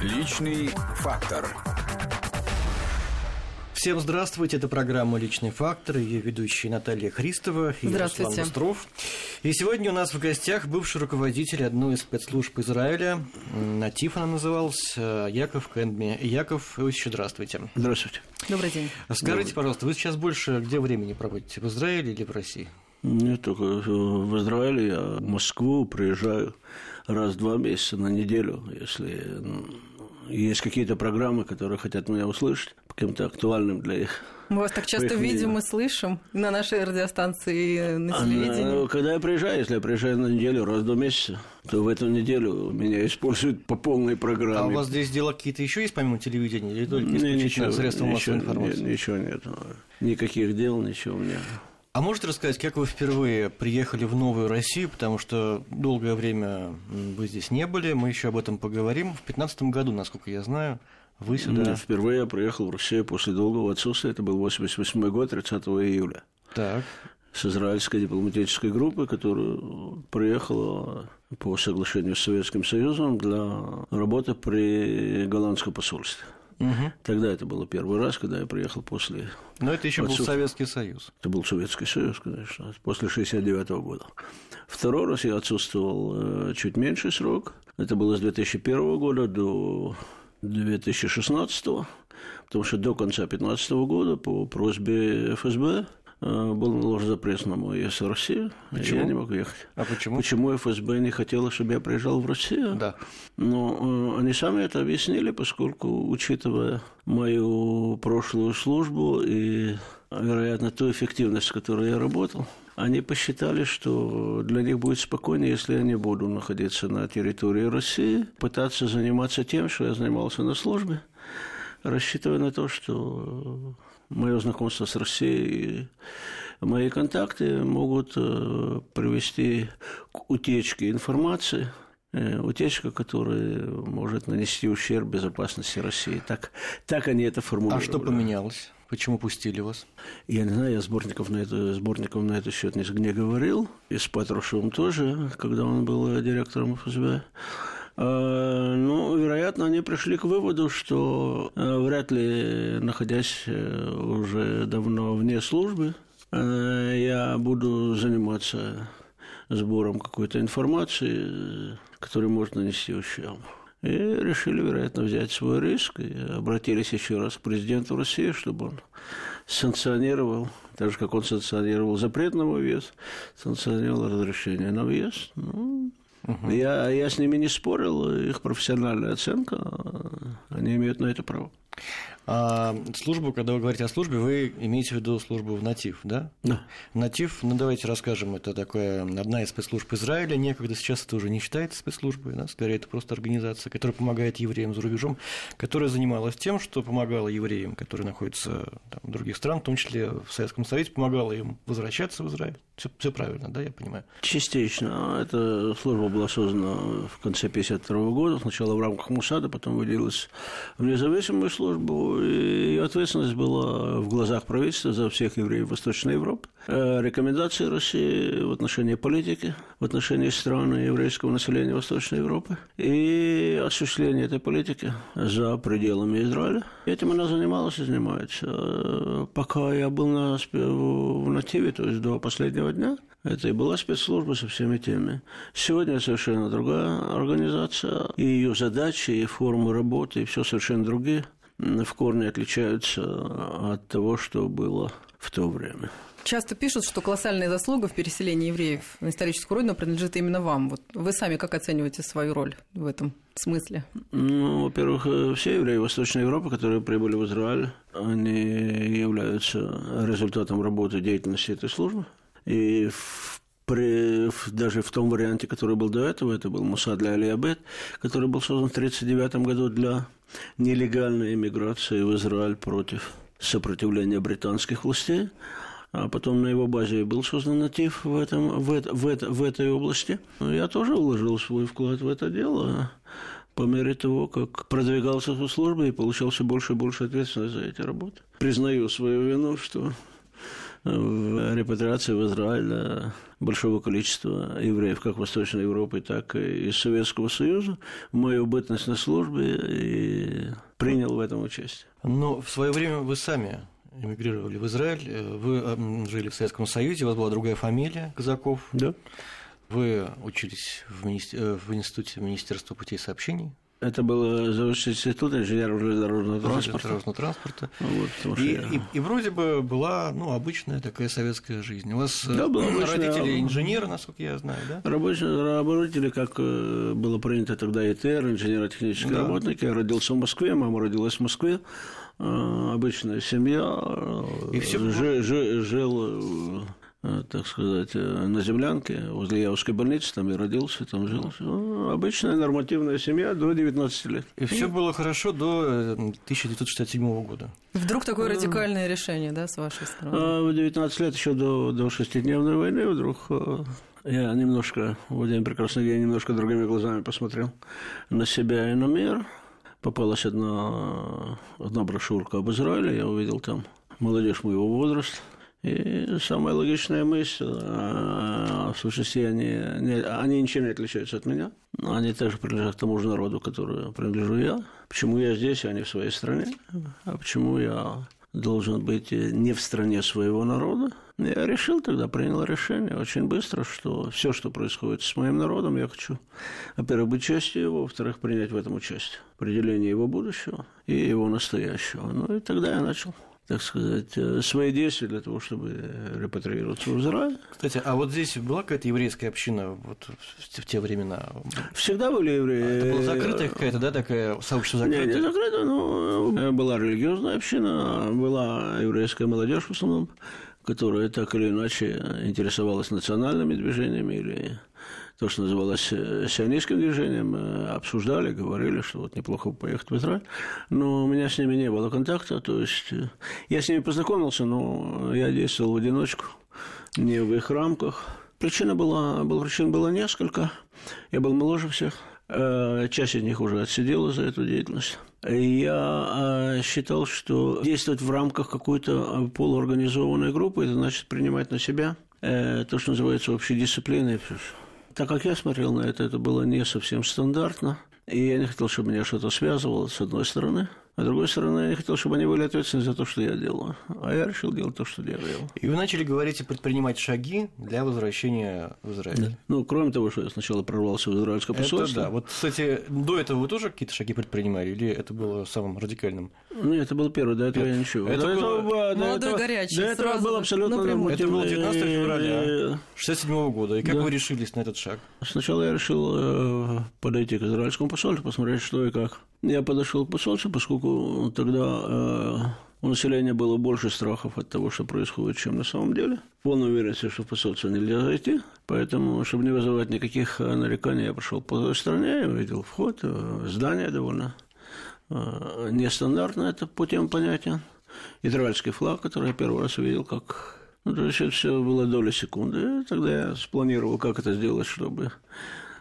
Личный фактор. Всем здравствуйте, это программа «Личный фактор», ее ведущие Наталья Христова и. Руслан Быстров. И сегодня у нас в гостях бывший руководитель одной из спецслужб Израиля, Натиф она называлась, э, Яков Кендми. Яков Иосифович, здравствуйте. Здравствуйте. Добрый день. Скажите, пожалуйста, вы сейчас больше где времени проводите, в Израиле или в России? Нет, только в Израиле я в Москву приезжаю раз в два месяца на неделю, если есть какие-то программы, которые хотят меня услышать, по каким-то актуальным для их. Мы вас так часто видим и слышим на нашей радиостанции и на А телевидении. на- когда я приезжаю, если я приезжаю на неделю раз в два месяца, то в эту неделю меня используют по полной программе. А у вас здесь дела какие-то еще есть помимо телевидения или только исключительно ничего, средства массовой ничего, информации? не- ничего нет. Никаких дел, ничего у меня. А можете рассказать, как вы впервые приехали в Новую Россию, потому что долгое время вы здесь не были, мы еще об этом поговорим. В 2015 году, насколько я знаю, вы сюда... Нет, Впервые я приехал в Россию после долгого отсутствия. Это был 88 год, 30 июля. Так. с израильской дипломатической группы, которая приехала по соглашению с Советским Союзом для работы при голландском посольстве. Мгм. Тогда это было первый раз, когда я приехал после... Но это еще был Отсюда. Советский Союз. Это был Советский Союз, конечно, после 69 года. Второй раз я отсутствовал э, чуть меньший срок. Это было с 2001 года до 2016, потому что до конца 2015 года по просьбе ФСБ был наложен запрет на мой въезд в Россию, и Почему? я не мог ехать. А почему? Почему ФСБ не хотела, чтобы я приезжал в Россию? Да. Но э, они сами это объяснили, поскольку, учитывая мою прошлую службу и, вероятно, ту эффективность, с которой я работал, они посчитали, что для них будет спокойнее, если я не буду находиться на территории России, пытаться заниматься тем, что я занимался на службе, рассчитывая на то, что мое знакомство с Россией мои контакты могут э, привести к утечке информации, э, утечка, которая может нанести ущерб безопасности России. Так, так они это А формулировали. что поменялось? Почему пустили вас? Я не знаю, я сборников на это, сборников на этот счет не, не говорил. И с Патрушевым тоже, когда он был директором ФСБ. А, Ну, вероятно, они пришли к выводу, что э, вряд ли, находясь э, уже давно вне службы, э, я буду заниматься сбором какой-то информации, э, которая может нанести ущерб. И решили, вероятно, взять свой риск и обратились еще раз к президенту России, чтобы он санкционировал, так же, как он санкционировал запрет на въезд, санкционировал разрешение на въезд. Ну, я, я с ними не спорил, их профессиональная оценка, они имеют на это право. А службу, когда вы говорите о службе, вы имеете в виду службу в Натив, да? Да. Натив, ну давайте расскажем, это такая одна из спецслужб Израиля, некогда сейчас это уже не считается спецслужбой, да? скорее это просто организация, которая помогает евреям за рубежом, которая занималась тем, что помогала евреям, которые находятся там, в других странах, в том числе в Советском Союзе, помогала им возвращаться в Израиль. Все, правильно, да, я понимаю? Частично. Эта служба была создана в конце 1952 года, сначала в рамках МУСАДа, потом выделилась в независимую службу, и ответственность была в глазах правительства за всех евреев Восточной Европы. Э, Рекомендации России в отношении политики, в отношении стран и еврейского населения Восточной Европы и осуществление этой политики за пределами Израиля. Этим она занималась и занимается. Э, Пока я был на, в Нативе, то есть до последнего дня, это и была спецслужба со всеми теми. Сегодня совершенно другая организация, и ее задачи, и формы работы, и все совершенно другие, в корне отличаются от того, что было в то время. Часто пишут, что колоссальная заслуга в переселении евреев на историческую родину принадлежит именно вам. Вот вы сами как оцениваете свою роль в этом смысле? Ну, во-первых, э, все евреи Восточной Европы, которые прибыли в Израиль, они являются результатом работы деятельности этой службы. И в при, даже в том варианте, который был до этого, это был Мусад для Алиабет, который был создан в 1939 году для нелегальной иммиграции в Израиль против сопротивления британских властей. А потом на его базе был создан натив в, этом, в, это- в, это- в этой области. Ну, Я тоже вложил свой вклад в это дело по мере того, как продвигался по службе и получал все больше и больше ответственности за эти работы. Признаю свою вину, что в репатриации в Израиль большого количества евреев, как Восточной Европы, так и из Советского Союза, мою бытность на службе и принял в этом участие. Но в свое время вы сами эмигрировали в Израиль, э, вы жили в Советском Союзе, у вас была другая фамилия, Казаков. Да. Вы учились в, министер... Э, в Институте Министерства путей сообщений. Это было заочный институт инженеров железнодорожного транспорта. Железнодорожного транспорта. Вот, и, и, и вроде бы была ну, обычная такая советская жизнь. У вас да, была обычная... родители инженеры, насколько я знаю, да? Рабочие, родители, как э, было принято тогда ИТР, инженерно-технические да. работники. Я родился в Москве, мама родилась в Москве. Э, обычная семья. И все жил, жил, жил Э, так сказать, э, на землянке возле Яузской больницы, там я родился, там жил. Ну, обычная нормативная семья до 19 лет. И все было хорошо до 1967 э, года. Вдруг такое радикальное решение, да, с вашей стороны? В 19 лет, еще до, до шестидневной войны, вдруг я немножко, в один прекрасный день, немножко другими глазами посмотрел на себя и на мир. Попалась одна, одна брошюрка об Израиле, я увидел там молодежь моего возраста – и самая логичная мысль, в сущности, они, не, они ничем не отличаются от меня. Они также принадлежат тому же народу, которому принадлежу я. Почему я здесь, а не в своей стране? А почему я должен быть не в стране своего народа? Я решил тогда, принял решение очень быстро, что все, что происходит с моим народом, я хочу, во-первых, быть частью его, во-вторых, принять в этом участие. Определение его будущего и его настоящего. Ну и тогда я начал так сказать, э, свои действия для того, чтобы репатриироваться в Израиль. Кстати, а вот здесь была какая-то еврейская община вот в те времена? Всегда были евреи. А это была закрытая какая-то, да, такая сообщество закрытое? Нет, не закрытая, но была религиозная община, была еврейская молодежь в основном, которая так или иначе интересовалась национальными движениями или то, что называлось э, сионистским движением, э, обсуждали, говорили, что вот неплохо поехать в Израиль. Но у меня с ними не было контакта, то есть э, я с ними познакомился, но я действовал в одиночку, не в их рамках. Причина была, была, причин было несколько. Я был моложе всех. Часть из них уже отсидела за эту деятельность. Я считал, что действовать в рамках какой-то полуорганизованной группы, это значит принимать на себя то, что называется общей дисциплиной. Так как я смотрел на это, это было не совсем стандартно. И я не хотел, чтобы меня что-то связывало, с одной стороны. А с другой стороны, я не хотел, чтобы они были ответственны за то, что я делал. А я решил делать то, что делал. И вы начали говорить и предпринимать шаги для возвращения в Израиль. Да. Ну, кроме того, что я сначала прорвался в израильское посольство. Это да. Вот, кстати, до этого вы тоже какие-то шаги предпринимали? Или это было самым радикальным? Нет, это был первый, до этого это, я ничего. Это до было... Этого, Молодой, этого, горячий. До этого был абсолютно напрямую. Это было 19 февраля 67 года. И как да. вы решились на этот шаг? Сначала я решил э, подойти к израильскому посольству, посмотреть, что и как. Я подошел к посольству, поскольку тогда э, у населения было больше страхов от того, что происходит, чем на самом деле. Полной уверенности, что в посольство нельзя зайти. Поэтому, чтобы не вызывать никаких э, нареканий, я пошел по той стороне, увидел вход, здание довольно нестандартно, это по тем понятиям. Израильский флаг, который я первый раз увидел, как... Ну, то есть, это все было доля секунды. И тогда я спланировал, как это сделать, чтобы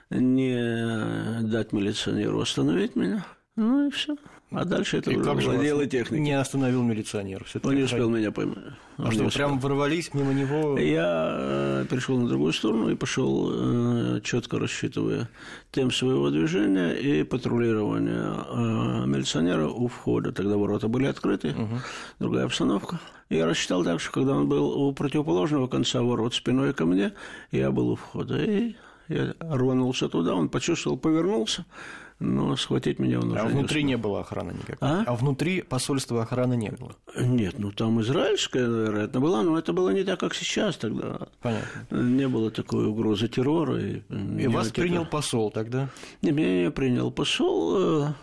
не дать милиционеру остановить меня. Ну и все. А дальше это и уже было дело техники. Не остановил милиционер. Он не успел меня поймать. А что, прям ворвались мимо него? Я э, перешел на другую сторону и пошел, э, четко рассчитывая темп своего движения и патрулирования э, милиционера у входа. Тогда ворота были открыты, угу. другая обстановка. Я рассчитал так, что когда он был у противоположного конца ворот спиной ко мне, я был у входа. И я рванулся туда, он почувствовал, повернулся, но схватить меня он а уже А внутри не, не было охраны никакой? А? а внутри посольства охраны не было? Нет, ну там израильская, вероятно, была, но это было не так, как сейчас тогда. Понятно. Не было такой угрозы террора. И, и вас каких принял посол тогда? Не, меня не принял посол. Э,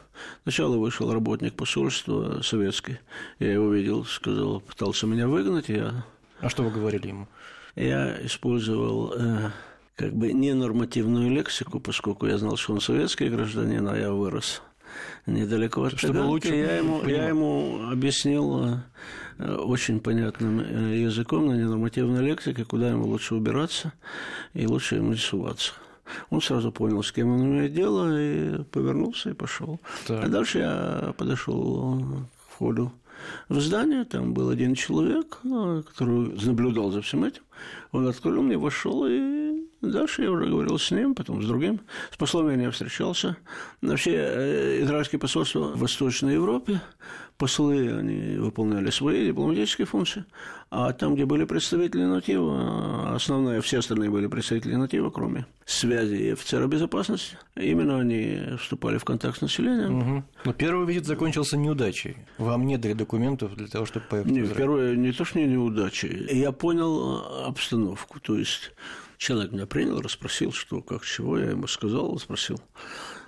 сначала вышел работник посольства советский. Я его видел, сказал, пытался меня выгнать. Я... А что вы говорили ему? Я использовал э, как бы ненормативную лексику, поскольку я знал, что он советский гражданин, а я вырос недалеко от Чтобы лучше я ему, я ему объяснил э, очень понятным э, языком на ненормативной лексике, куда ему лучше убираться и лучше ему не суваться. Он сразу понял, с кем он имеет дело, и повернулся и пошел. А дальше я подошел к входу в здание, там был один человек, э, который наблюдал за всем этим. Он открыл мне, вошел, и дальше я уже говорил с ним, потом с другим. С послом я не встречался. Вообще, э, израильские посольства в Восточной Европе, послы, они выполняли свои дипломатические функции, а там, где были представители натива, основные, все остальные были представители натива, кроме связи и офицера безопасности, именно они вступали в контакт с населением. Угу. Но первый визит закончился неудачей. Вам не дали документов для того, чтобы поехать Нет, первое, не то, что не неудачей. Я понял э, обстановку, то есть человек меня принял, расспросил, что, как, чего, я ему сказал, спросил,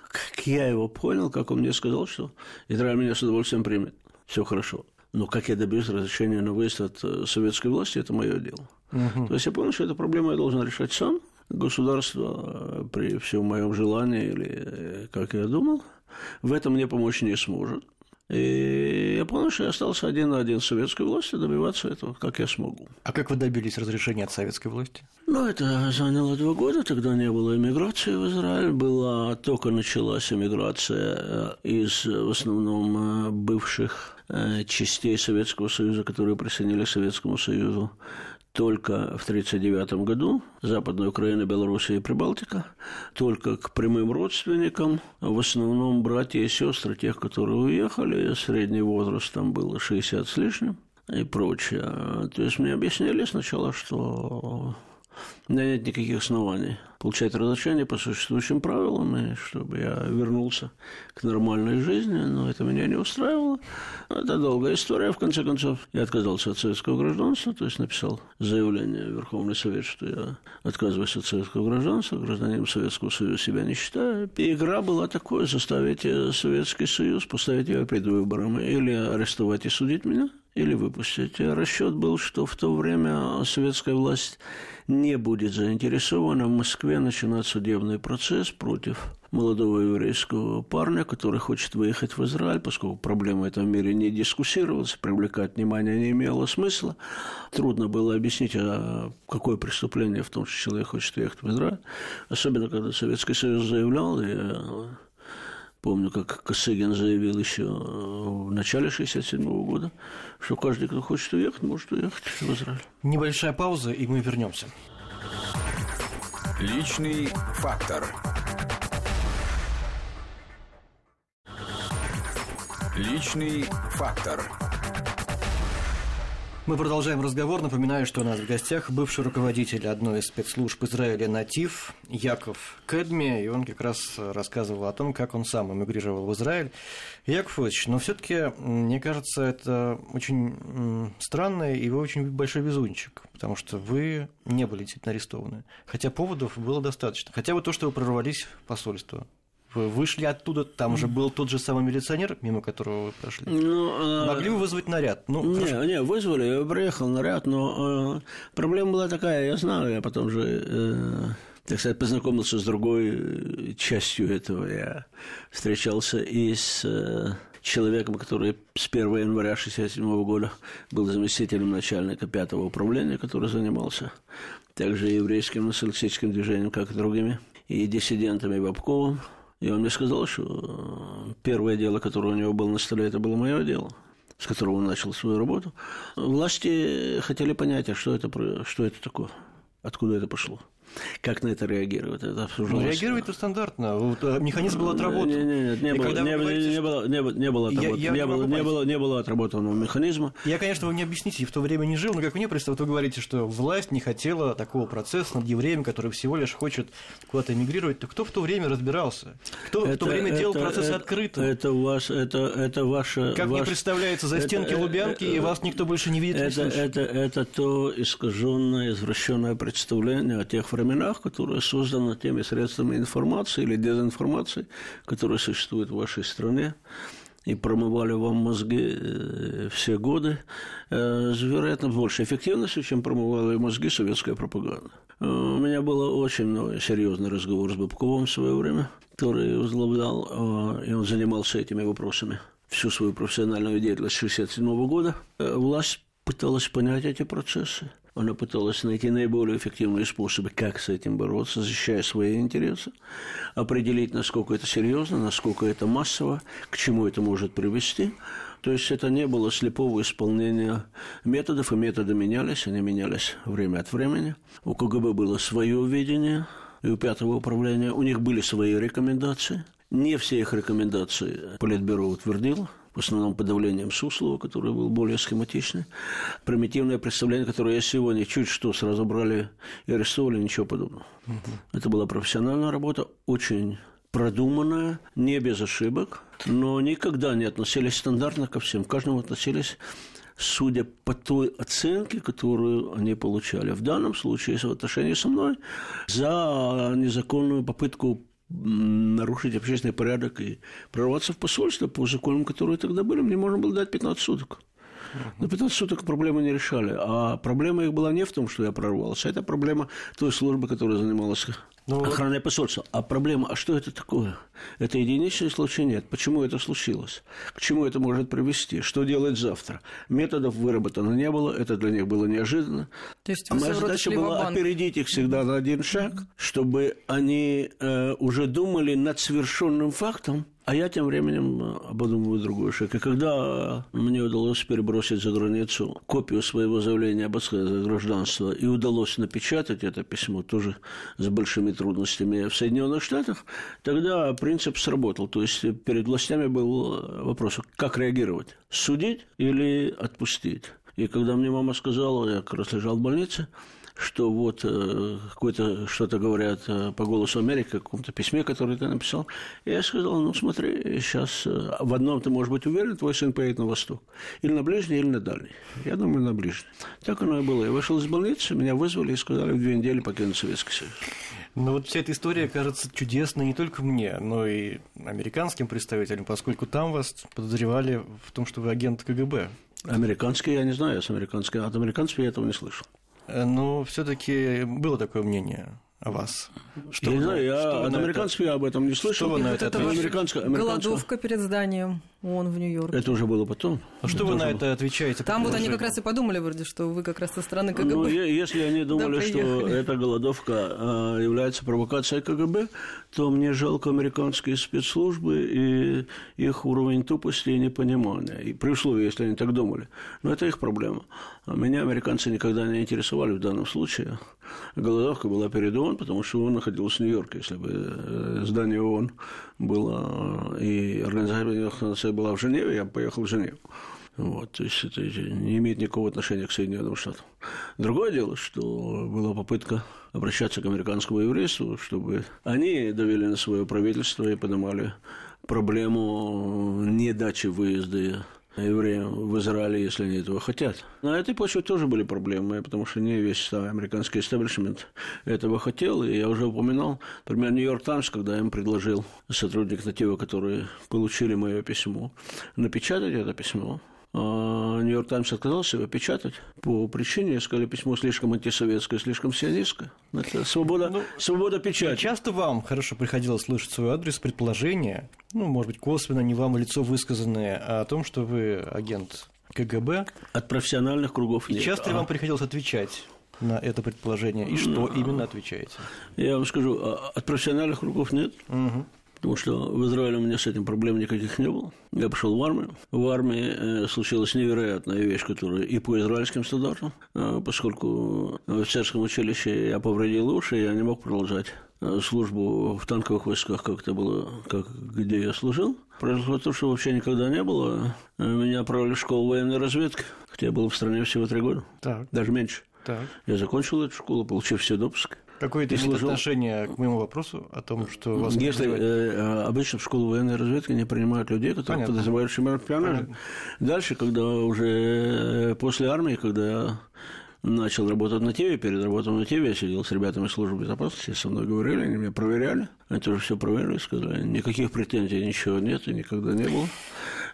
как я его понял, как он мне сказал, что Израиль меня с удовольствием примет. Все хорошо. Но как я добьюсь разрешения на выезд от э, советской власти, это мое дело. Угу. То есть я понял, что эту проблему я должен решать сам. Государство э, при всем моем желании, или э, как я думал, в этом мне помочь не сможет. И я понял, что я остался один на один с советской властью добиваться этого, как я смогу. А как вы добились разрешения от советской власти? Ну, это заняло два года, тогда не было иммиграции в Израиль, была только началась иммиграция из, в основном, бывших э, частей Советского Союза, которые присоединились к Советскому Союзу только в 1939 году, Западная Украина, Белоруссия и Прибалтика, только к прямым родственникам, в основном братья и сестры тех, которые уехали, средний возраст там было 60 с лишним и прочее. То есть мне объяснили сначала, что меня нет никаких оснований получать разрешение по существующим правилам, и чтобы я вернулся к нормальной жизни, но это меня не устраивало. Это долгая история. В конце концов, я отказался от советского гражданства, то есть написал заявление в Верховный Совет, что я отказываюсь от советского гражданства, гражданин Советского Союза себя не считаю. И игра была такой, заставить Советский Союз поставить его перед выбором, или арестовать и судить меня, или выпустить. Расчет был, что в то время советская власть не будет заинтересована в Москве начинать судебный процесс против молодого еврейского парня, который хочет выехать в Израиль, поскольку проблема этого мире не дискуссировалась, привлекать внимание не имело смысла. Трудно было объяснить, а какое преступление в том, что человек хочет уехать в Израиль. Особенно, когда Советский Союз заявлял, и Помню, как Косыгин заявил еще в начале 67 года, что каждый, кто хочет уехать, может уехать в Израиль. Небольшая пауза, и мы вернемся. Личный фактор. Личный фактор. Мы продолжаем разговор. Напоминаю, что у нас в гостях бывший руководитель одной из спецслужб Израиля «Натив» Яков Кедми, и он как раз рассказывал о том, как он сам эмигрировал в Израиль. Яков Ильич, но все таки мне кажется, это очень странно, и вы очень большой везунчик, потому что вы не были действительно арестованы. Хотя поводов было достаточно. Хотя бы то, что вы прорвались в посольство вышли оттуда, там же был тот же самый милиционер, мимо которого вы прошли. Ну, а, Могли бы вызвать наряд? Ну, не, хорошо. не, вызвали, я приехал наряд, но э, проблема была такая, я знаю, я потом же, э, так сказать, познакомился с другой э, частью этого. Я встречался и с э, человеком, который с 1 января 1967 года был заместителем начальника пятого управления, который занимался также еврейским националистическим движением, как и другими, и диссидентами Бабковым, и он мне сказал, что первое дело, которое у него было на столе, это было мое дело с которого он начал свою работу. Власти хотели понять, а что это, что это такое, откуда это пошло. Как на это реагировать? Это обсуждалось. Ну, реагировать-то стандартно. Вот, э, механизм был отработан. Нет, нет, не, было, не, говорите, не, было, не, было, не было отработан. Я, я не, было, не, было, не было отработанного механизма. Я, конечно, вы не объясните, в то время не жил, но как мне представляете, вы говорите, что власть не хотела такого процесса над евреем, который всего лишь хочет куда-то эмигрировать. То кто в то время разбирался? Кто это, в то время это, делал процесс это, открыто? Это, у вас, это, это ваше... Как ваш, мне представляется, за стенки это, Лубянки, это, и вас никто больше не видит, это, не это, это, это то искаженное, извращенное представление о тех временах, которые создано теми средствами информации или дезинформации, которые существуют в вашей стране и промывали вам мозги э, все годы, э, с вероятно большей эффективностью, чем промывала мозги советская пропаганда. Э, у меня был очень серьезный разговор с Бабковым в свое время, который возглавлял, и он занимался этими вопросами всю свою профессиональную деятельность с 1967 года. Власть пыталась понять эти процессы. Она пыталась найти наиболее эффективные способы, как с этим бороться, защищая свои интересы, определить, насколько это серьезно, насколько это массово, к чему это может привести. То есть это не было слепого исполнения методов, и методы менялись, они менялись время от времени. У КГБ было свое видение, и у пятого управления у них были свои рекомендации. Не все их рекомендации Политбюро утвердило, в основном подавлением Суслова, который был более схематичный. Примитивное представление, которое я сегодня чуть что сразу брали и арестовали, ничего подобного. Угу. Это была профессиональная работа, очень продуманная, не без ошибок, но никогда не относились стандартно ко всем. К каждому относились судя по той оценке, которую они получали. В данном случае, в отношении со мной, за незаконную попытку нарушить общественный порядок и прорваться в посольство по законам, которые тогда были, мне можно было дать 15 суток. На 15 суток проблемы не решали. А проблема их была не в том, что я прорвался. Это проблема той службы, которая занималась ну, охраной посольства. А проблема, а что это такое? Это единичный случай? Нет. Почему это случилось? К чему это может привести? Что делать завтра? Методов выработано не было, это для них было неожиданно. То есть а моя задача была банк. опередить их всегда на один шаг, чтобы они э, уже думали над совершенным фактом, а я тем временем э, обдумываю другой шаг. И когда мне удалось перебросить за границу копию своего заявления об отказе гражданства и удалось напечатать это письмо тоже с большими трудностями в Соединенных Штатах, тогда принцип сработал. То есть перед властями был вопрос, как реагировать? Судить или отпустить? И когда мне мама сказала, я как раз лежал в больнице, что вот э, какое-то что-то говорят э, по голосу Америки, в каком-то письме, которое ты написал. И я сказал, ну смотри, сейчас э, в одном ты можешь быть уверен, твой сын поедет на восток. Или на ближний, или на дальний. Я думаю, на ближний. Так оно и было. Я вышел из больницы, меня вызвали и сказали в две недели покинуть Советский Союз. Ну вот вся эта история кажется чудесной не только мне, но и американским представителям, поскольку там вас подозревали в том, что вы агент КГБ. Американский я не знаю, с американских, от американцев я этого не слышал. Э, но все-таки было такое мнение о вас. Что я не знаю, я от американцев я об этом не слышал. Что вы на это ответите? Голодовка перед зданием ООН в Нью-Йорке. Это уже было потом. А что вы на это отвечаете? Там вот они как раз и подумали вроде, что вы как раз со стороны КГБ. Ну, если они думали, что эта голодовка а, является провокацией КГБ, то мне жалко американские спецслужбы и их уровень тупости и непонимания. И при условии, если они так думали. Но это их проблема. А меня американцы никогда не интересовали в данном случае. Голодовка была перед ООН, потому что ООН находился в Нью-Йорке. Если бы э, здание ООН было э, и организация была в Женеве, я бы поехал в Женеву. Вот, то есть это не имеет никакого отношения к Соединенным Штатам. Другое дело, что была попытка обращаться к американскому еврейству, чтобы они довели на свое правительство и поднимали проблему недачи выезда евреям в Израиле, если они этого хотят. На этой почве тоже были проблемы, потому что не весь американский истеблишмент этого хотел. И я уже упоминал, например, Нью-Йорк Таймс, когда им предложил сотрудник Натива, которые получили мое письмо, напечатать это письмо, Нью-Йорк Таймс отказался его печатать по причине, сказали, письмо слишком антисоветское, слишком сионистское. Это свобода, ну, свобода печати. Часто вам хорошо приходилось слышать свой адрес предположения, ну, может быть, косвенно, не вам лицо высказанное, а о том, что вы агент КГБ. От профессиональных кругов нет. И часто ли а... вам приходилось отвечать? на это предположение и что именно отвечаете? Я вам скажу, а, от профессиональных кругов нет. Угу. Потому что в Израиле у меня с этим проблем никаких не было. Я пошел в армию. В армии э, случилась невероятная вещь, которая и по израильским стандартам, э, поскольку в офицерском училище я повредил уши, я не мог продолжать э, службу в танковых войсках, как это было, как, где я служил. Произошло то, что вообще никогда не было. Меня отправили в школу военной разведки, хотя я был в стране всего три года, так. даже меньше. Так. Я закончил эту школу, получив все допуски. Какое это имеет служил... отношение к моему вопросу о том, что вас... Если э, обычно в школу военной разведки не принимают людей, которые Понятно. подозревают шпионаж. Дальше, когда уже э, после армии, когда начал работать на ТВ, перед работой на ТВ я сидел с ребятами службы безопасности, со мной говорили, они меня проверяли, они тоже все проверили, сказали, никаких претензий, ничего нет и никогда не было.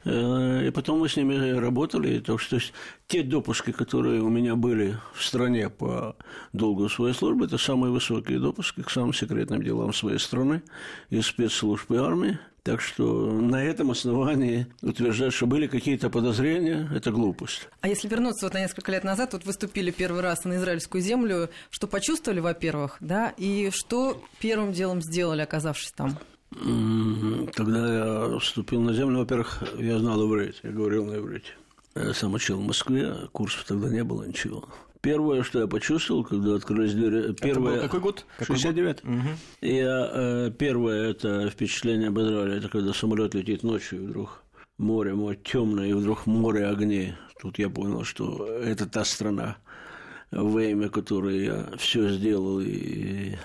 Э, и потом мы с ними работали. То, что, то есть, те допуски, которые у меня были в стране по долгу своей службы, это самые высокие допуски к самым секретным делам своей страны и спецслужб и армии. Так что на этом основании утверждать, что были какие-то подозрения, это глупость. А если вернуться вот на несколько лет назад, вот выступили первый раз на израильскую землю, что почувствовали, во-первых, да, и что первым делом сделали, оказавшись там? Когда я вступил на землю, во-первых, я знал иврит, я говорил на иврите. Я сам учил в Москве, курсов тогда не было ничего. Первое, что я почувствовал, когда открылись двери... Первое... Это был какой год? 69 угу. Я, э, первое это впечатление об Израиле, это когда самолет летит ночью, и вдруг море, море темное, и вдруг море огней. Тут я понял, что это та страна, во имя которой я все сделал и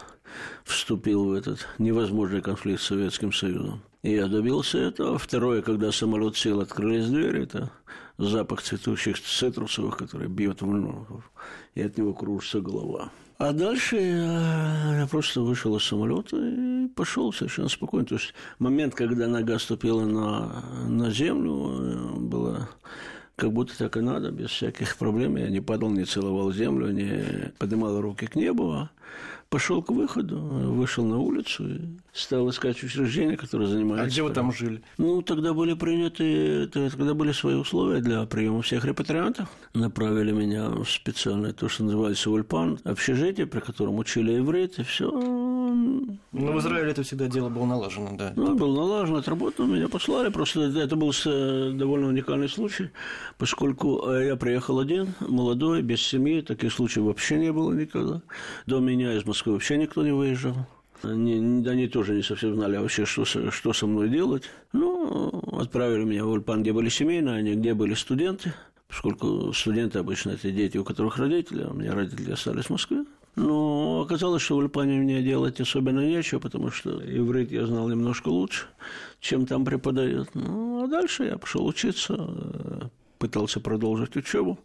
вступил в этот невозможный конфликт с Советским Союзом. Я добился этого. Второе, когда самолет сел, открылись двери, это запах цветущих цитрусовых, который бьет в ногу, и от него кружится голова. А дальше я, я просто вышел из самолета и пошел совершенно спокойно. То есть момент, когда нога ступила на, на землю, было как будто так и надо, без всяких проблем. Я не падал, не целовал землю, не поднимал руки к небу, а пошел к выходу, вышел на улицу и стал искать учреждения, которые занимаются. А где вы там жили? Ну, тогда были приняты, тогда были свои условия для приема всех репатриантов. Направили меня в специальное, то, что называется Ульпан, общежитие, при котором учили иврит, и все. Ну, в Израиле это всегда дело было налажено, да. Ну, было налажено, отработано, меня послали. Просто это был довольно уникальный случай, поскольку э, я приехал один, молодой, без семьи, таких случаев вообще не было никогда. До меня из Москвы вообще никто не выезжал. Они, они тоже не совсем знали вообще, что, что со мной делать. Ну, отправили меня в Ульпан, где были семейные, они где были студенты. Поскольку студенты обычно это дети, у которых родители, а у меня родители остались в Москве. Но оказалось, что в Ульпане мне делать особенно нечего, потому что иврит я знал немножко лучше, чем там преподают. Ну, а дальше я пошел учиться, пытался продолжить учебу.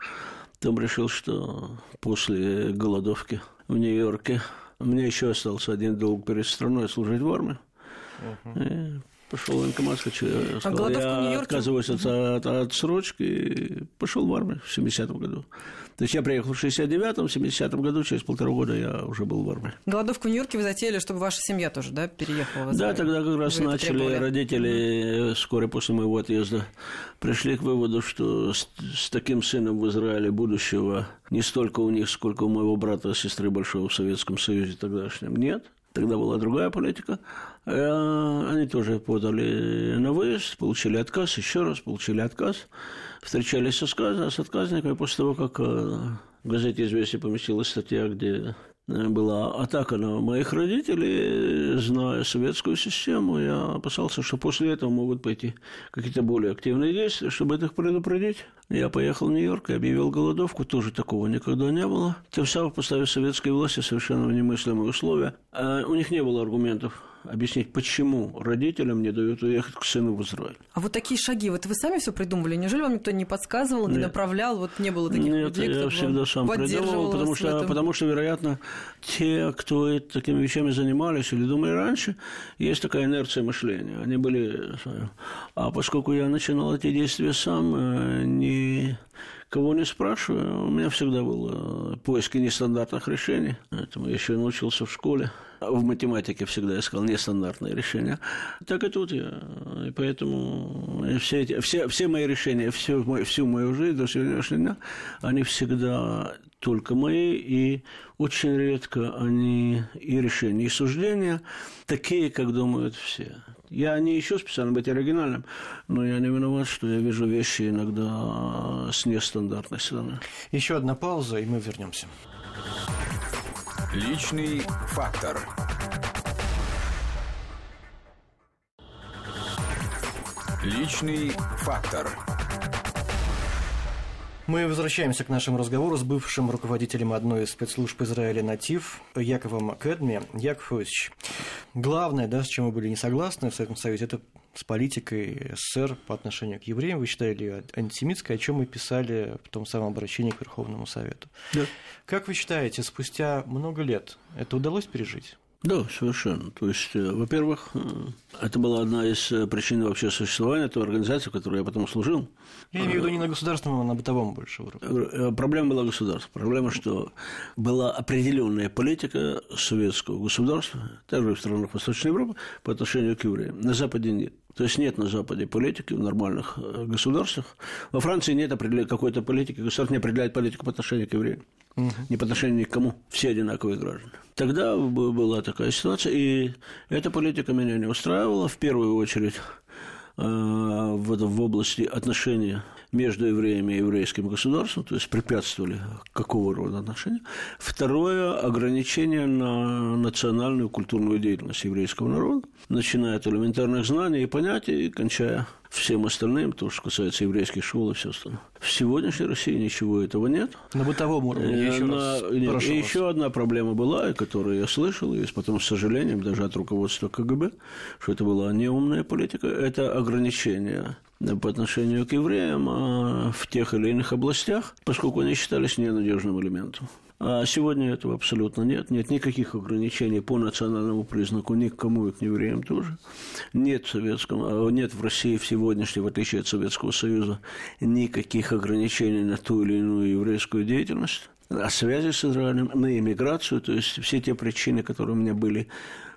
Потом решил, что после голодовки в Нью-Йорке мне еще остался один долг перед страной служить в армии. Uh-huh. Пошел в военкомат, хочу, я, сказал, а я отказываюсь от, от, от отсрочки и пошел в армию в 70-м году. То есть я приехал в 69-м, в 70-м году, через полтора года я уже был в армии. Голодовку в Нью-Йорке вы затеяли, чтобы ваша семья тоже, да, переехала в? Да, тогда как раз вы начали родители вскоре после моего отъезда пришли к выводу, что с, с таким сыном в Израиле будущего не столько у них, сколько у моего брата и сестры большого в Советском Союзе тогдашнем нет. Тогда была другая политика. Э, они тоже подали на выезд, получили отказ, еще раз получили отказ встречались с, с отказниками после того, как э, в газете «Известия» поместилась статья, где была атака на моих родителей, зная советскую систему, я опасался, что после этого могут пойти какие-то более активные действия, чтобы их предупредить. Я поехал в Нью-Йорк и объявил голодовку, тоже такого никогда не было. Тем самым поставив советской власти совершенно немыслимые условия. А у них не было аргументов объяснить, почему родителям не дают уехать к сыну в Израиль. А вот такие шаги, вот вы сами все придумывали? Неужели вам никто не подсказывал, не Нет. направлял? Вот не было таких Нет, людей, я всегда сам придумывал, потому что, потому что, вероятно, те, кто такими вещами занимались или думали раньше, есть такая инерция мышления. Они были... А поскольку я начинал эти действия сам, э, не кого не спрашиваю, у меня всегда было поиски нестандартных решений. Этому я еще научился в школе. В математике всегда искал нестандартные решения. Так и тут я. И поэтому все, эти, все, все мои решения, всю, всю мою жизнь до сегодняшнего дня, они всегда только мои, и очень редко они и решения, и суждения такие, как думают все. Я не ищу специально быть оригинальным, но я не виноват, что я вижу вещи иногда с нестандартной стороны. Еще одна пауза, и мы вернемся. Личный фактор. Личный фактор. Мы возвращаемся к нашему разговору с бывшим руководителем одной из спецслужб Израиля «Натив» Яковом Кэдми. Яков Ильич, главное, да, с чем мы были не согласны в Советском Союзе, это с политикой СССР по отношению к евреям. Вы считали ее антисемитской, о чем мы писали в том самом обращении к Верховному Совету. Да. Как вы считаете, спустя много лет это удалось пережить? Да, совершенно. То есть, э, во-первых, э, это была одна из э, причин вообще существования той организации, в которой я потом служил. Я имею в виду не на государственном, а на бытовом больше уровне. Проблема была государства. Проблема, что была определенная политика советского государства, также в странах Восточной Европы, по отношению к евреям. На Западе нет. То есть нет на Западе политики в нормальных государствах. Во Франции нет какой-то политики, государство не определяет политику по отношению к евреям. Угу. Не по отношению ни к кому. Все одинаковые граждане. Тогда была такая ситуация, и эта политика меня не устраивала. В первую очередь э, в, в области отношений между евреями и еврейским государством, то есть препятствовали какого рода отношения. Второе – ограничение на национальную культурную деятельность еврейского народа, начиная от элементарных знаний и понятий, и кончая всем остальным, то, что касается еврейских школ и все остальное. В сегодняшней России ничего этого нет. На бытовом уровне, еще на, раз нет, И еще одна проблема была, которую я слышал, и потом с сожалением даже от руководства КГБ, что это была неумная политика, это ограничение по отношению к евреям а в тех или иных областях, поскольку они считались ненадежным элементом. А сегодня этого абсолютно нет. Нет никаких ограничений по национальному признаку ни к кому и к евреям тоже. Нет в, Советском, а нет в России в сегодняшней, в отличие от Советского Союза, никаких ограничений на ту или иную еврейскую деятельность о связи с Израилем, на иммиграцию, то есть все те причины, которые у меня были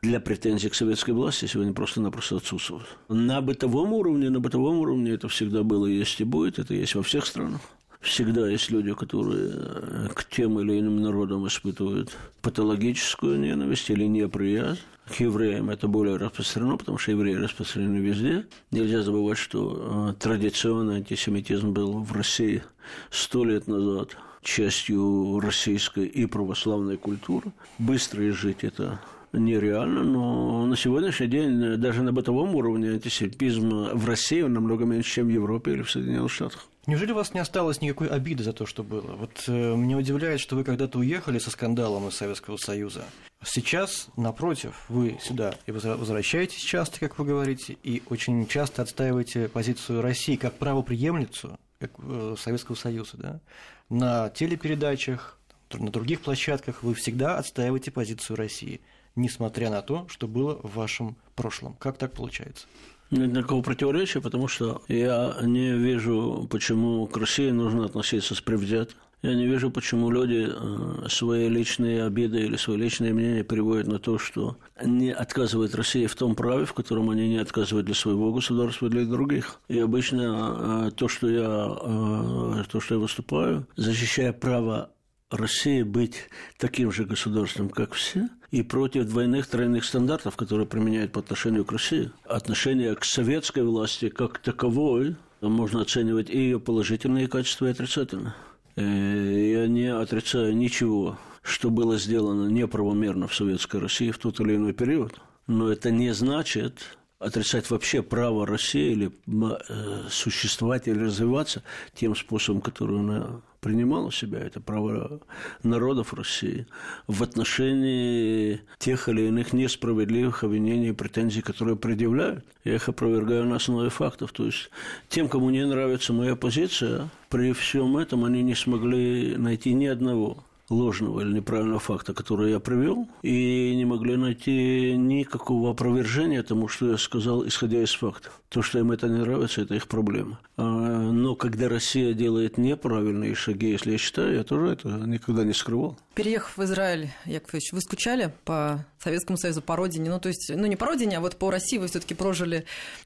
для претензий к советской власти, сегодня просто-напросто отсутствуют. На бытовом уровне, на бытовом уровне это всегда было, есть и будет, это есть во всех странах. Всегда есть люди, которые э, к тем или иным народам испытывают патологическую ненависть или неприязнь. К евреям это более распространено, потому что евреи распространены везде. Нельзя забывать, что э, традиционный антисемитизм был в России сто лет назад частью российской и православной культуры. Быстро изжить это нереально, но на сегодняшний день даже на бытовом уровне антисемитизм в России намного меньше, чем в Европе или в Соединенных Штатах. Неужели у вас не осталось никакой обиды за то, что было? Вот э, меня удивляет, что вы когда-то уехали со скандалом из Советского Союза. Сейчас, напротив, вы сюда и возвращаетесь часто, как вы говорите, и очень часто отстаиваете позицию России как правоприемницу как, э, Советского Союза. Да? На телепередачах, на других площадках вы всегда отстаиваете позицию России, несмотря на то, что было в вашем прошлом. Как так получается? Нет никакого противоречия, потому что я не вижу, почему к России нужно относиться с предвзято. Я не вижу, почему люди э, свои личные обиды или свои личные мнения приводят на то, что не отказывают России в том праве, в котором они не отказывают для своего государства для других. И обычно э, то, что я, э, то, что я выступаю, защищая право России быть таким же государством, как все, и против двойных тройных стандартов, которые применяют по отношению к России. Отношение к советской власти как таковой можно оценивать и ее положительные качества, и отрицательные. Э, я не отрицаю ничего, что было сделано неправомерно в Советской России в тот или иной период. Но это не значит отрицать вообще право России или э, существовать или развиваться тем способом, который она принимала себя, это право народов России, в отношении тех или иных несправедливых обвинений и претензий, которые предъявляют. Я их опровергаю на основе фактов. То есть тем, кому не нравится моя позиция, при всем этом они не смогли найти ни одного ложного или неправильного факта, который я привел, и не могли найти никакого опровержения тому, что я сказал, исходя из фактов. То, что им это не нравится, это их проблема. А, но когда Россия делает неправильные шаги, если я считаю, я тоже это никогда не скрывал. Переехав в Израиль, Яков Ильич, вы скучали по Советскому Союзу, по родине? Ну, то есть, ну, не по родине, а вот по России вы все таки прожили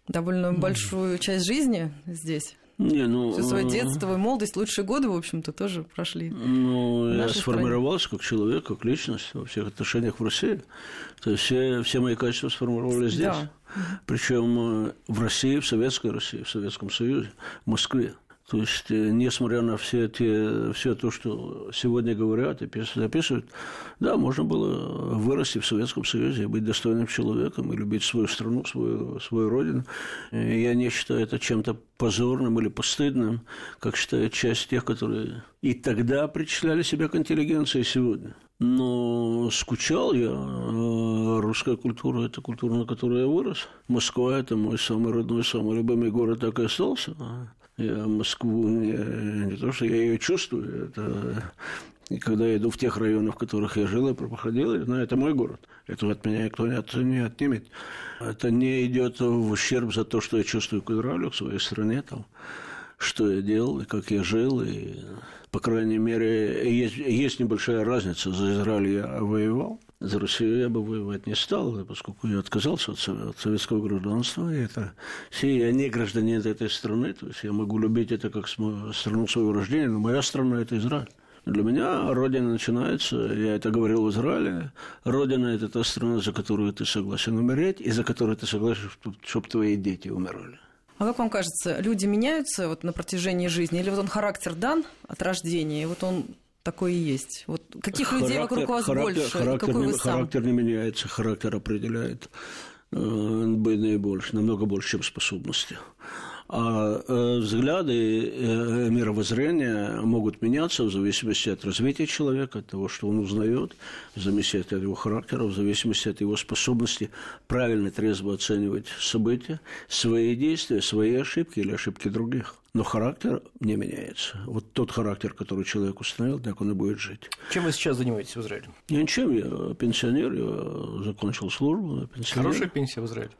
довольно большую часть жизни здесь. Не, ну, Все свое детство и молодость, лучшие годы, в общем-то, тоже прошли. Ну, я сформировался стране. как человек, как личность во всех отношениях в России. То есть все, все мои качества сформировались здесь. Да. Причем э, в России, в Советской России, в Советском Союзе, в Москве. То есть, э, несмотря на все, те, все то, что сегодня говорят и записывают, да, можно было вырасти в Советском Союзе быть достойным человеком и любить свою страну, свою, свою родину. И я не считаю это чем-то позорным или постыдным, как считают часть тех, которые и тогда причисляли себя к интеллигенции, и сегодня. Но скучал я. Э, русская культура – это культура, на которой я вырос. Москва – это мой самый родной, самый любимый город, так и остался. Я Москву не, не то, что я ее чувствую, это И когда я иду в тех районах, в которых я жил и проходил, я знаю, это мой город. Это от меня никто не, от, не отнимет. Это не идет в ущерб за то, что я чувствую к Израилю, к своей стране, там, что я делал, и как я жил. И, по крайней мере, есть, есть небольшая разница. За Израиль я воевал, за Россию я бы воевать не стал, поскольку я отказался от, от советского гражданства. И это, все, я не гражданин этой страны, то есть я могу любить это как страну своего рождения, но моя страна – это Израиль. Для меня Родина начинается, я это говорил в Израиле, Родина – это та страна, за которую ты согласен умереть, и за которую ты согласен, чтобы твои дети умирали. А как вам кажется, люди меняются вот на протяжении жизни? Или вот он характер дан от рождения, и вот он такой и есть? Вот каких характер, людей вокруг вас характер, больше? Характер, какой не, вы сам? характер не меняется, характер определяет э, наибольше, намного больше, чем способности. А э, взгляды э, мировоззрения могут меняться в зависимости от развития человека, от того, что он узнает, в зависимости от его характера, в зависимости от его способности правильно, трезво оценивать события, свои действия, свои ошибки или ошибки других. Но характер не меняется. Вот тот характер, который человек установил, так он и будет жить. Чем вы сейчас занимаетесь в Израиле? Я ничем, я пенсионер, я закончил службу. Пенсионер. Хорошая пенсия в Израиле?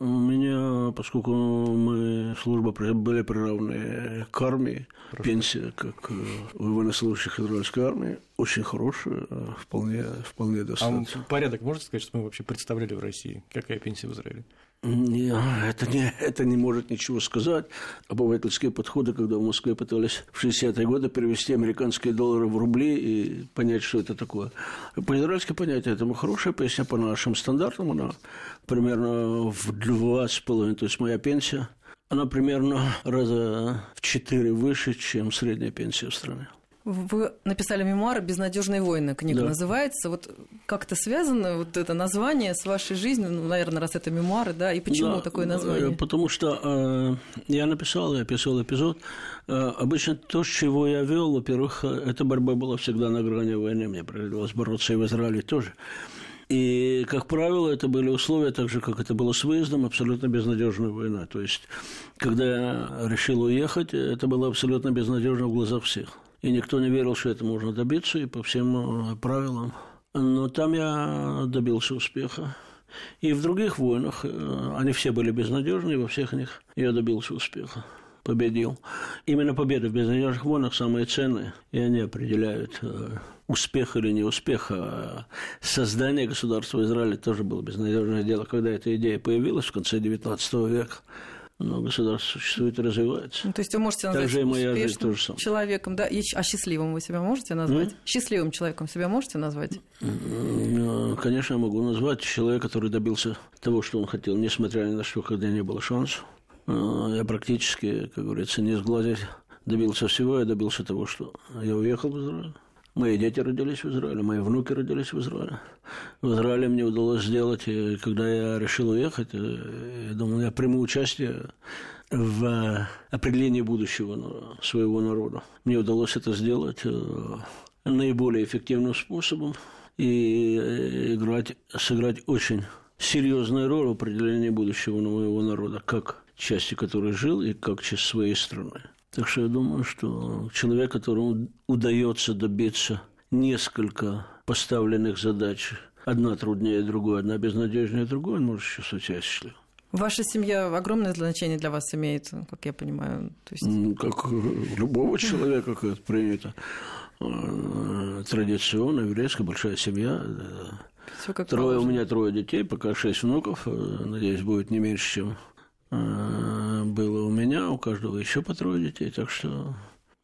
У меня, поскольку мы служба были приравнены к армии, Хорошо. пенсия, как у военнослужащих израильской армии, очень хорошая, вполне, вполне достаточно. А порядок можете сказать, что мы вообще представляли в России? Какая пенсия в Израиле? Это, не, это не может ничего сказать. Обывательские подходы, когда в Москве пытались в 60-е годы перевести американские доллары в рубли и понять, что это такое. По-израильски понятие этому хорошая песня, по нашим стандартам она примерно в два с половиной, то есть моя пенсия, она примерно раза в четыре выше, чем средняя пенсия в стране. Вы написали мемуары «Безнадежные войны», книга да. называется. Вот как-то связано вот это название с вашей жизнью, ну, наверное, раз это мемуары, да, и почему да, такое название? Потому что э, я написал, я описал эпизод. Э, обычно то, с чего я вел, во-первых, эта борьба была всегда на грани войны, мне приходилось бороться и в Израиле тоже. И, как правило, это были условия, так же, как это было с выездом, абсолютно безнадежная война. То есть, когда я решил уехать, это было абсолютно безнадежно в глазах всех. И никто не верил, что это можно добиться, и по всем э, правилам. Но там я добился успеха. И в других войнах э, они все были безнадежны, и во всех них я добился успеха победил. Именно победы в безнадежных войнах самые ценные, и они определяют э, успех или не успех. А создание государства Израиля тоже было безнадежное дело. Когда эта идея появилась в конце XIX века, но государство существует и развивается. Ну, то есть вы можете назвать Также и моя жизнь тоже самое. человеком, да? И, а счастливым вы себя можете назвать? Mm? Счастливым человеком себя можете назвать? Ну, конечно, я могу назвать человека, который добился того, что он хотел, несмотря ни на что, когда не было шансов. А, я практически, как говорится, не сглазить добился всего. Я добился того, что я уехал в Израиль. Мои дети родились в Израиле, мои внуки родились в Израиле. В Израиле мне удалось сделать, когда я решил уехать, э, я думал, я приму участие в определении будущего своего народа. Мне удалось это сделать э, наиболее эффективным способом и э, играть, сыграть очень серьезную роль в определении будущего моего народа, как части которой жил и как часть своей страны. Так что я думаю, что человек, которому удается добиться несколько поставленных задач, одна труднее другой, одна безнадежнее другой, он может чувствовать себя счастливым. Ваша семья огромное значение для вас имеет, как я понимаю. То есть... Как любого человека, как это принято. Э, традиционно, еврейская большая семья. Всё как трое, положено. у меня трое детей, пока шесть внуков. Э, надеюсь, будет не меньше, чем Э, было у меня, у каждого еще по трое детей, так что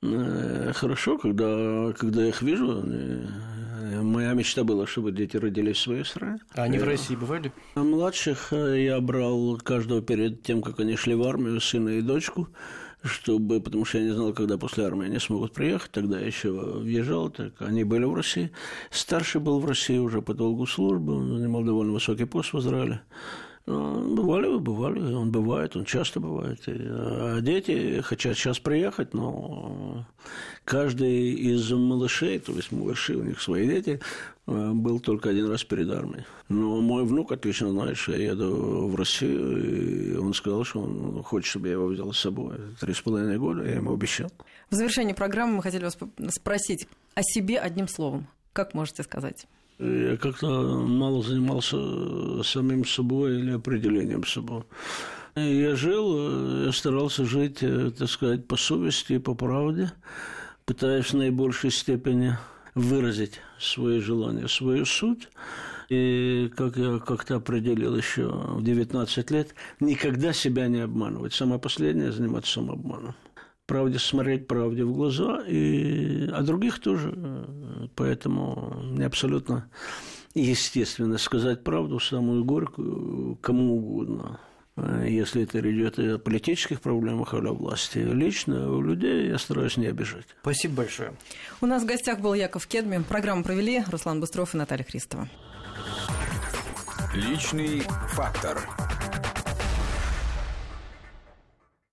э, хорошо, когда, когда я их вижу. Э, моя мечта была, чтобы дети родились в своей стране. А они в России бывали? Младших я брал каждого перед тем, как они шли в армию, сына и дочку, чтобы, потому что я не знал, когда после армии они смогут приехать. Тогда я еще въезжал, так они были в России. Старший был в России уже по долгу службы, он занимал довольно высокий пост в Израиле. Ну, бывали, бывали, он бывает, он часто бывает. А дети хотят сейчас приехать, но каждый из малышей, то есть малыши, у них свои дети, э, был только один раз перед армией. Но мой внук отлично знает, что я еду в Россию, и он сказал, что он хочет, чтобы я его взял с собой. Три с половиной года, я ему обещал. В завершении программы мы хотели вас спросить, о себе одним словом. Как можете сказать? Я как-то мало занимался самим собой или определением собой. Я жил, я старался жить, так сказать, по совести и по правде, пытаясь в наибольшей степени выразить свои желания, свою суть. И, как я как-то определил еще в 19 лет, никогда себя не обманывать. Самое последнее – заниматься самообманом. Правде смотреть правде в глаза, и, а других тоже. Поэтому мне абсолютно естественно сказать правду, самую горькую, кому угодно. Если это идет о политических проблемах или о власти. Лично у людей я стараюсь не обижать. Спасибо большое. У нас в гостях был Яков Кедми. Программу провели Руслан Быстров и Наталья Христова. Личный фактор.